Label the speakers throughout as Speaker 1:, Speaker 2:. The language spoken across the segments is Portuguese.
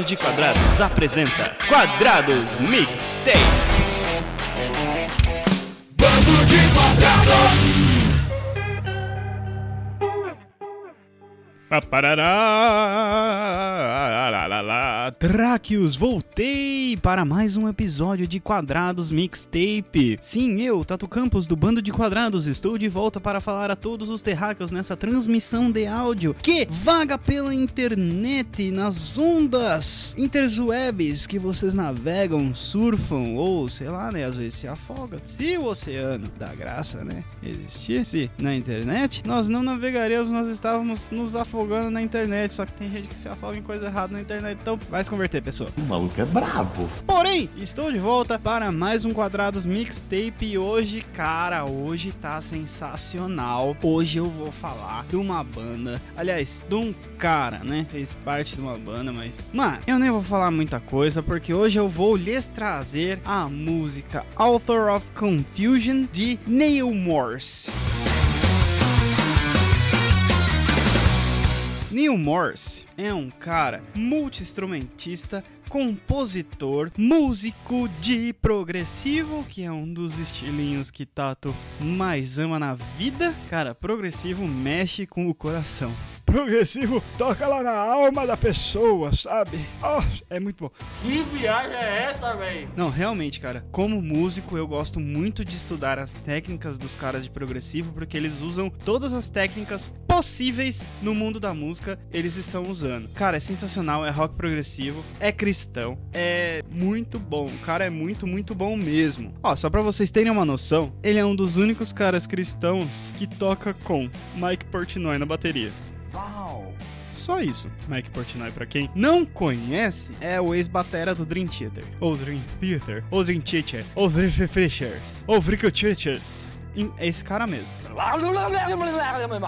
Speaker 1: Bando de Quadrados apresenta Quadrados Mixtape.
Speaker 2: Bando de quadrados!
Speaker 1: Paparará, Tráqueos, voltei para mais um episódio de Quadrados Mixtape. Sim, eu, Tato Campos, do Bando de Quadrados, estou de volta para falar a todos os terráqueos nessa transmissão de áudio que vaga pela internet, nas ondas interwebs que vocês navegam, surfam ou, sei lá, né, às vezes se afoga. Se o oceano da graça, né, existisse na internet, nós não navegaríamos, nós estávamos nos afogando na internet. Só que tem gente que se afoga em coisa errada na internet, então vai se converter, pessoa.
Speaker 2: O maluco é brabo.
Speaker 1: Porém, estou de volta para mais um Quadrados Mixtape e hoje, cara, hoje tá sensacional. Hoje eu vou falar de uma banda, aliás, de um cara, né? Fez parte de uma banda, mas, mano, eu nem vou falar muita coisa porque hoje eu vou lhes trazer a música Author of Confusion de Neil Morse. Neil Morse é um cara multi-instrumentista, compositor, músico de progressivo, que é um dos estilinhos que Tato mais ama na vida. Cara, progressivo mexe com o coração. Progressivo toca lá na alma da pessoa, sabe? Oh, é muito bom.
Speaker 2: Que viagem é essa, velho?
Speaker 1: Não, realmente, cara, como músico, eu gosto muito de estudar as técnicas dos caras de progressivo, porque eles usam todas as técnicas possíveis no mundo da música, eles estão usando. Cara, é sensacional, é rock progressivo, é cristão, é muito bom. O cara é muito, muito bom mesmo. Ó, só pra vocês terem uma noção, ele é um dos únicos caras cristãos que toca com Mike Portnoy na bateria. Só isso. Mike Portnoy, pra quem não conhece, é o ex-batera do Dream Theater. Ou Dream Theater. Ou Dream Theater. Ou Dream Fishers. Ou Vrickle Churches. É esse cara mesmo.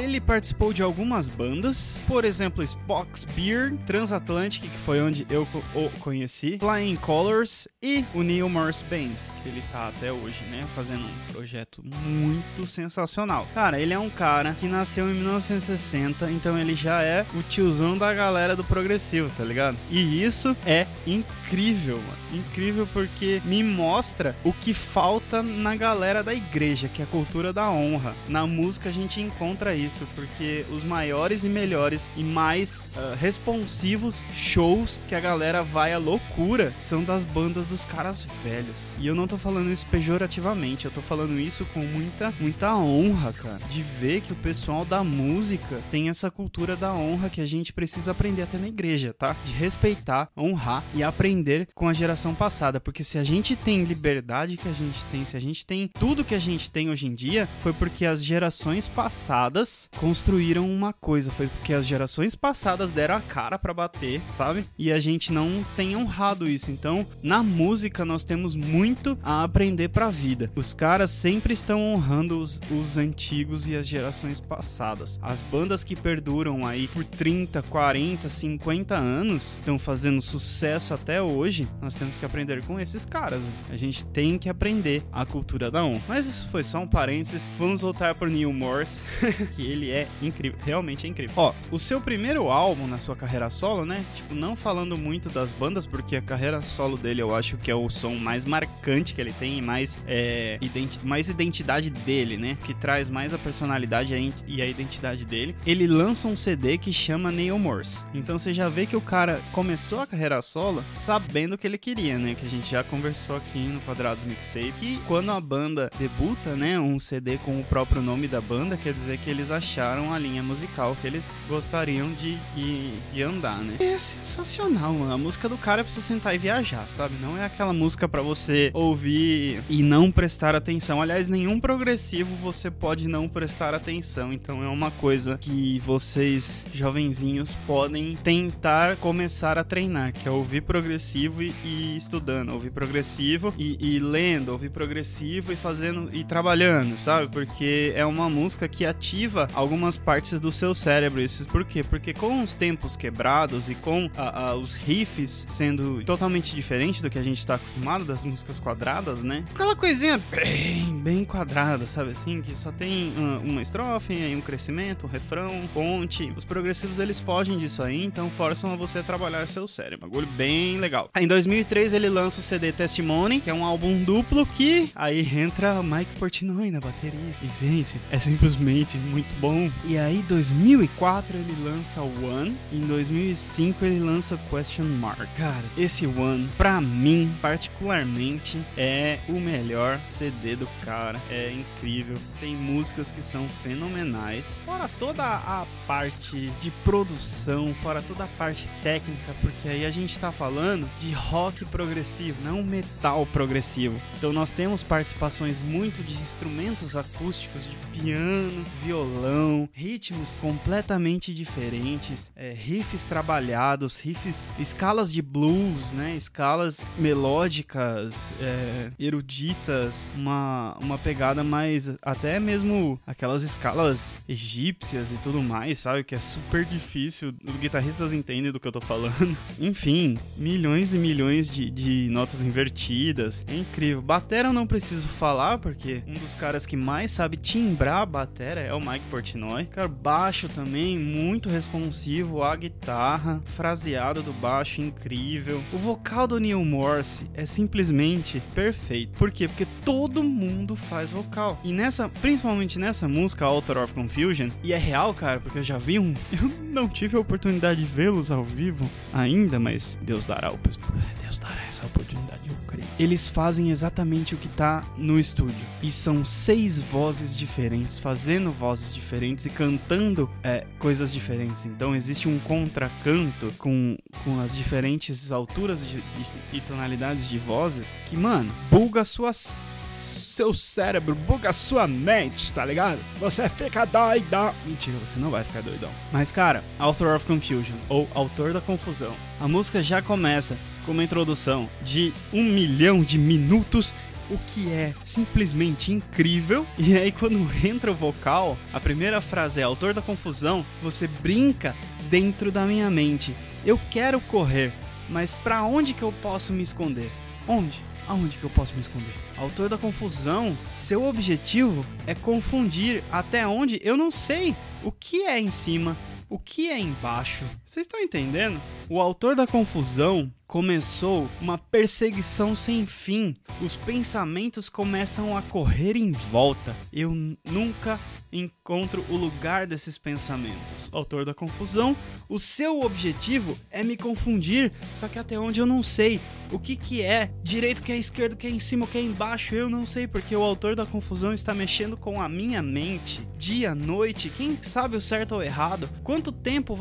Speaker 1: Ele participou de algumas bandas, por exemplo, Spock's Beer, Transatlantic, que foi onde eu o conheci, Flying Colors e o Neil Morse Band, que ele tá até hoje, né, fazendo um projeto muito sensacional. Cara, ele é um cara que nasceu em 1960, então ele já é o tiozão da galera do progressivo, tá ligado? E isso é incrível, mano. Incrível porque me mostra o que falta na galera da igreja, que é cultura da honra. Na música a gente encontra isso, porque os maiores e melhores e mais ah, responsivos shows que a galera vai à loucura são das bandas dos caras velhos. E eu não tô falando isso pejorativamente, eu tô falando isso com muita, muita honra, cara. De ver que o pessoal da música tem essa cultura da honra que a gente precisa aprender até na igreja, tá? De respeitar, honrar e aprender com a geração passada. Porque se a gente tem liberdade que a gente tem, se a gente tem tudo que a gente tem hoje em dia, foi porque as gerações passadas construíram uma coisa. Foi porque as gerações passadas deram a cara pra bater, sabe? E a gente não tem honrado isso. Então, na música, nós temos muito a aprender pra vida. Os caras sempre estão honrando os, os antigos e as gerações passadas. As bandas que perduram aí por 30, 40, 50 anos estão fazendo sucesso até hoje. Nós temos que aprender com esses caras. né? A gente tem que aprender a cultura da honra. Mas isso foi só um parênteses. Vamos voltar pro Neil Morse, que ele é incrível, realmente é incrível. Ó, o seu primeiro álbum na sua carreira solo, né? Tipo, não falando muito das bandas, porque a carreira solo dele eu acho que é o som mais marcante que ele tem e mais, é, identi mais identidade dele, né? Que traz mais a personalidade e a identidade dele. Ele lança um CD que chama Neil Morse. Então você já vê que o cara começou a carreira solo sabendo o que ele queria, né? Que a gente já conversou aqui no Quadrados Mixtape. E quando a banda debuta, né? Um CD com o próprio nome da banda, quer dizer que eles acharam a linha musical que eles gostariam de, de, de andar, né? É sensacional, mano. A música do cara é pra você sentar e viajar, sabe? Não é aquela música pra você ouvir e não prestar atenção. Aliás, nenhum progressivo você pode não prestar atenção. Então é uma coisa que vocês, jovenzinhos, podem tentar começar a treinar, que é ouvir progressivo e, e estudando. Ouvir progressivo e, e lendo, ouvir progressivo e fazendo e trabalhando sabe? Porque é uma música que ativa algumas partes do seu cérebro. Isso por quê? Porque com os tempos quebrados e com a, a, os riffs sendo totalmente diferente do que a gente tá acostumado das músicas quadradas, né? Aquela coisinha bem, bem quadrada, sabe assim? Que só tem uh, uma estrofe, aí um crescimento, um refrão, um ponte. Os progressivos eles fogem disso aí, então forçam a você a trabalhar seu cérebro. Bagulho bem legal. Em 2003 ele lança o CD Testimony, que é um álbum duplo que aí entra Mike Portnoy na bateria. E gente, é simplesmente muito bom. E aí 2004 ele lança One, e em 2005 ele lança Question Mark. Cara, esse One pra mim particularmente é o melhor CD do cara. É incrível. Tem músicas que são fenomenais. Fora toda a parte de produção, fora toda a parte técnica, porque aí a gente tá falando de rock progressivo, não metal progressivo. Então nós temos participações muito de instrumentos acústicos, de piano, violão, ritmos completamente diferentes, é, riffs trabalhados, riffs, escalas de blues, né? Escalas melódicas, é, eruditas, uma, uma pegada mais até mesmo aquelas escalas egípcias e tudo mais, sabe? Que é super difícil. Os guitarristas entendem do que eu tô falando. Enfim, milhões e milhões de, de notas invertidas. É incrível. Batera eu não preciso falar, porque um dos caras que mais sabe timbrar a batera é o Mike Portnoy. Cara, baixo também, muito responsivo. A guitarra, fraseado do baixo, incrível. O vocal do Neil Morse é simplesmente perfeito. Por quê? Porque todo mundo faz vocal. E nessa, principalmente nessa música, Author of Confusion, e é real, cara, porque eu já vi um. Eu não tive a oportunidade de vê-los ao vivo ainda, mas Deus dará o. Deus dará essa oportunidade. Eles fazem exatamente o que tá no estúdio. E são seis vozes diferentes, fazendo vozes diferentes e cantando é, coisas diferentes. Então existe um contracanto com, com as diferentes alturas de, e tonalidades de vozes que, mano, buga suas seu cérebro, buga sua mente, tá ligado? Você fica doidão. Mentira, você não vai ficar doidão. Mas, cara, Author of Confusion, ou Autor da Confusão, a música já começa com uma introdução de um milhão de minutos o que é simplesmente incrível. E aí, quando entra o vocal, a primeira frase é: Autor da confusão, você brinca dentro da minha mente. Eu quero correr, mas para onde que eu posso me esconder? Onde? Aonde que eu posso me esconder? Autor da confusão, seu objetivo é confundir até onde eu não sei o que é em cima, o que é embaixo. Vocês estão entendendo? O autor da confusão começou uma perseguição sem fim. Os pensamentos começam a correr em volta. Eu nunca encontro o lugar desses pensamentos. Autor da confusão, o seu objetivo é me confundir, só que até onde eu não sei. O que que é direito, que é esquerdo, que é em cima, que é embaixo, eu não sei, porque o autor da confusão está mexendo com a minha mente. Dia, noite, quem sabe o certo ou errado? Quanto tempo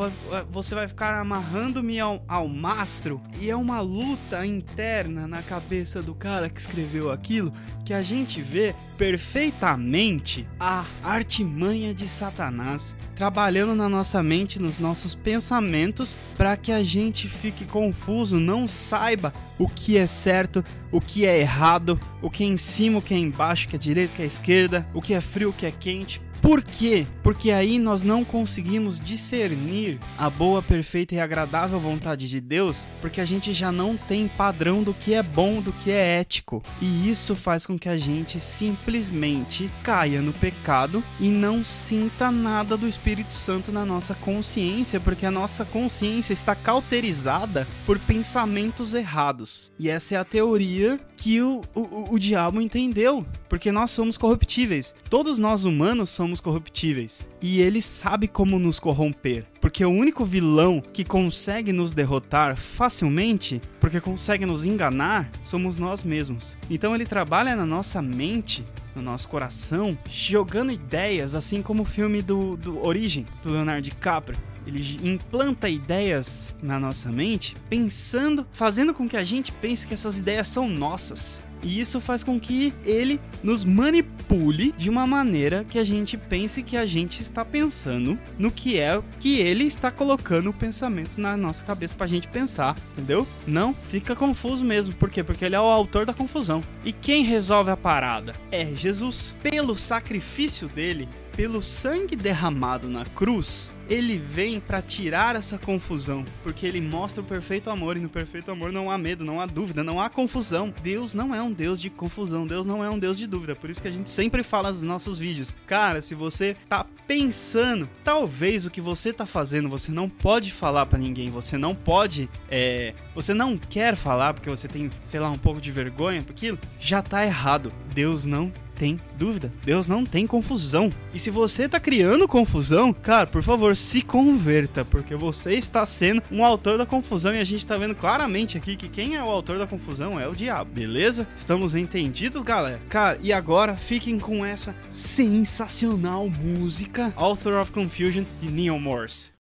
Speaker 1: você vai ficar amarrando-me ao, ao mastro? E é uma luta interna na cabeça do cara que escreveu aquilo que a gente vê perfeitamente a artimanha de Satanás trabalhando na nossa mente, nos nossos pensamentos, para que a gente fique confuso, não saiba o que é certo, o que é errado, o que é em cima, o que é embaixo, o que é direito, o que é esquerda, o que é frio, o que é quente. Por quê? Porque aí nós não conseguimos discernir a boa, perfeita e agradável vontade de Deus, porque a gente já não tem padrão do que é bom, do que é ético. E isso faz com que a gente simplesmente caia no pecado e não sinta nada do Espírito Santo na nossa consciência, porque a nossa consciência está cauterizada por pensamentos errados. E essa é a teoria que o, o, o diabo entendeu, porque nós somos corruptíveis. Todos nós humanos somos corruptíveis. E ele sabe como nos corromper. Porque o único vilão que consegue nos derrotar facilmente, porque consegue nos enganar, somos nós mesmos. Então ele trabalha na nossa mente no nosso coração, jogando ideias, assim como o filme do, do Origem, do Leonardo DiCaprio. Ele implanta ideias na nossa mente, pensando, fazendo com que a gente pense que essas ideias são nossas. E isso faz com que ele nos manipule de uma maneira que a gente pense que a gente está pensando no que é que ele está colocando o pensamento na nossa cabeça pra gente pensar, entendeu? Não, fica confuso mesmo. Por quê? Porque ele é o autor da confusão. E quem resolve a parada? É Jesus. Pelo sacrifício dele, pelo sangue derramado na cruz, ele vem para tirar essa confusão, porque ele mostra o perfeito amor e no perfeito amor não há medo, não há dúvida, não há confusão. Deus não é um Deus de confusão, Deus não é um Deus de dúvida. Por isso que a gente sempre fala nos nossos vídeos, cara, se você tá pensando, talvez o que você tá fazendo, você não pode falar para ninguém, você não pode, é, você não quer falar porque você tem, sei lá, um pouco de vergonha, porque já tá errado. Deus não tem dúvida. Deus não tem confusão. E se você tá criando confusão, cara, por favor, se converta, porque você está sendo um autor da confusão e a gente tá vendo claramente aqui que quem é o autor da confusão é o diabo, beleza? Estamos entendidos, galera? Cara, e agora fiquem com essa sensacional música Author of Confusion de Neil Morse.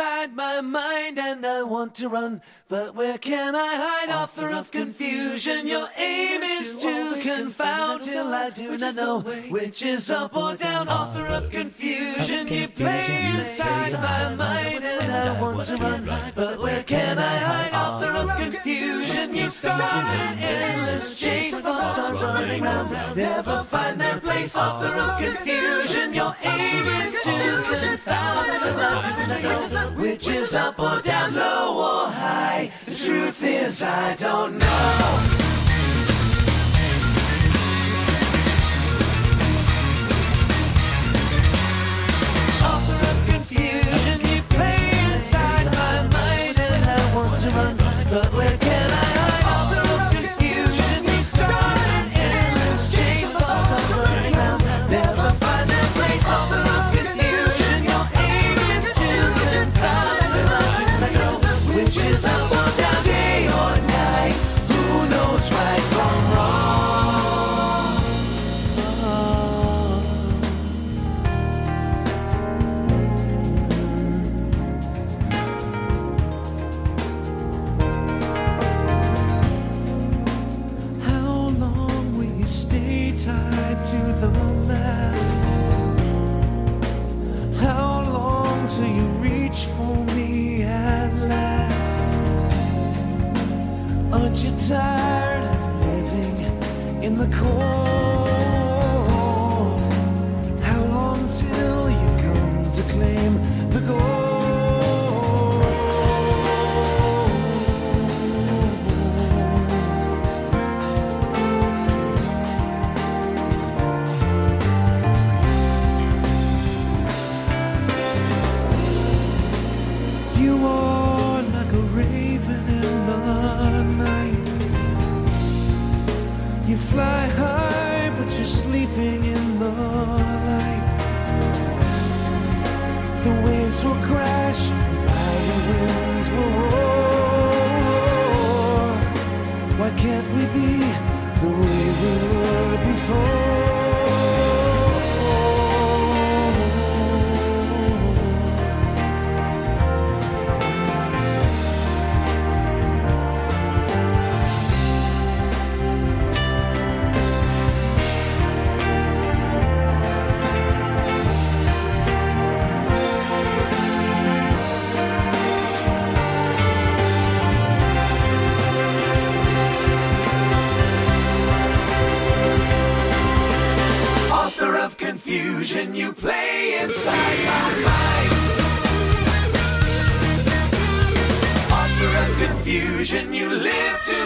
Speaker 3: Inside my mind and I want to run. But where can I hide? Author of confusion. Your aim is to confound till I do not know which is up or down. Author of confusion you play inside my mind and I want to run. but where can I hide? author of confusion you start an endless chase thoughts start running round never find their place off the of confusion your aim is to do not know which is up or down low or high. The truth is I don't know Aren't you tired of living in the cold? How long till you come to claim fly high, but you're sleeping in the light. The waves will crash, the mighty winds will roar. Why can't we be the way we were before? Confusion you play inside my mind. Author of confusion you live to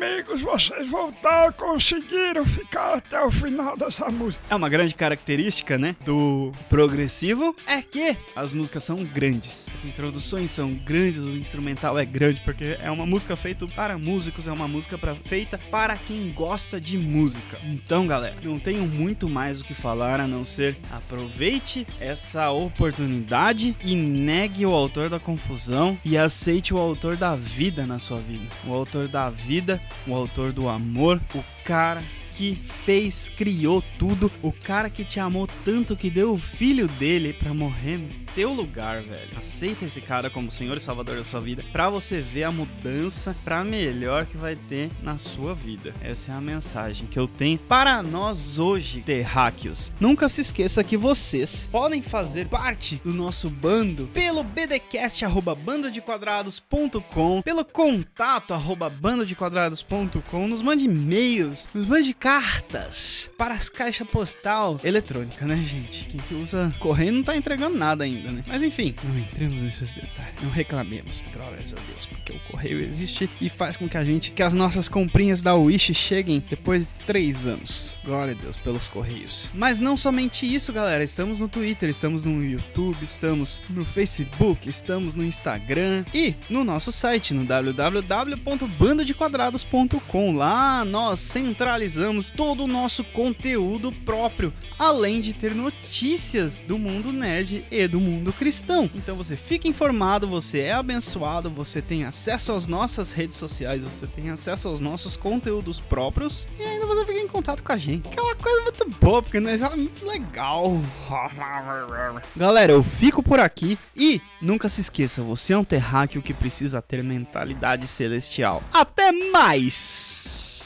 Speaker 4: amigos. Vocês voltaram, conseguiram ficar até o final dessa música.
Speaker 1: É uma grande característica, né, do progressivo é que as músicas são grandes. As introduções são grandes, o instrumental é grande porque é uma música feita para músicos, é uma música pra, feita para quem gosta de música. Então, galera, não tenho muito mais o que falar a não ser aproveite essa oportunidade e negue o autor da confusão e aceite o autor da vida na sua vida. O autor da vida, o autor do amor, o cara que fez, criou tudo, o cara que te amou tanto que deu o filho dele pra morrer no teu lugar, velho. Aceita esse cara como Senhor e Salvador da sua vida pra você ver a mudança pra melhor que vai ter na sua vida. Essa é a mensagem que eu tenho para nós hoje, terráqueos. Nunca se esqueça que vocês podem fazer parte do nosso bando pelo bdcast arroba bandodequadrados.com, pelo contato arroba bandodequadrados.com, nos mande e-mails, nos mande cartas para as caixas postal eletrônica, né, gente? Quem que usa correio não tá entregando nada ainda, né? Mas enfim, não entremos nesses detalhes. Não reclamemos, glórias a Deus, porque o correio existe e faz com que a gente, que as nossas comprinhas da Wish cheguem depois de três anos. Glória a Deus pelos correios. Mas não somente isso, galera. Estamos no Twitter, estamos no YouTube, estamos no Facebook, estamos no Instagram e no nosso site, no www.bandodequadrados.com. Lá nós centralizamos todo o nosso conteúdo próprio, além de ter notícias do mundo nerd e do mundo cristão. Então você fica informado, você é abençoado, você tem acesso às nossas redes sociais, você tem acesso aos nossos conteúdos próprios e ainda você fica em contato com a gente. Que é uma coisa muito boa, porque nós é muito legal. Galera, eu fico por aqui e nunca se esqueça, você é um terráqueo que precisa ter mentalidade celestial. Até mais!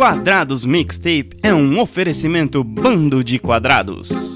Speaker 1: Quadrados Mixtape é um oferecimento
Speaker 2: bando de quadrados.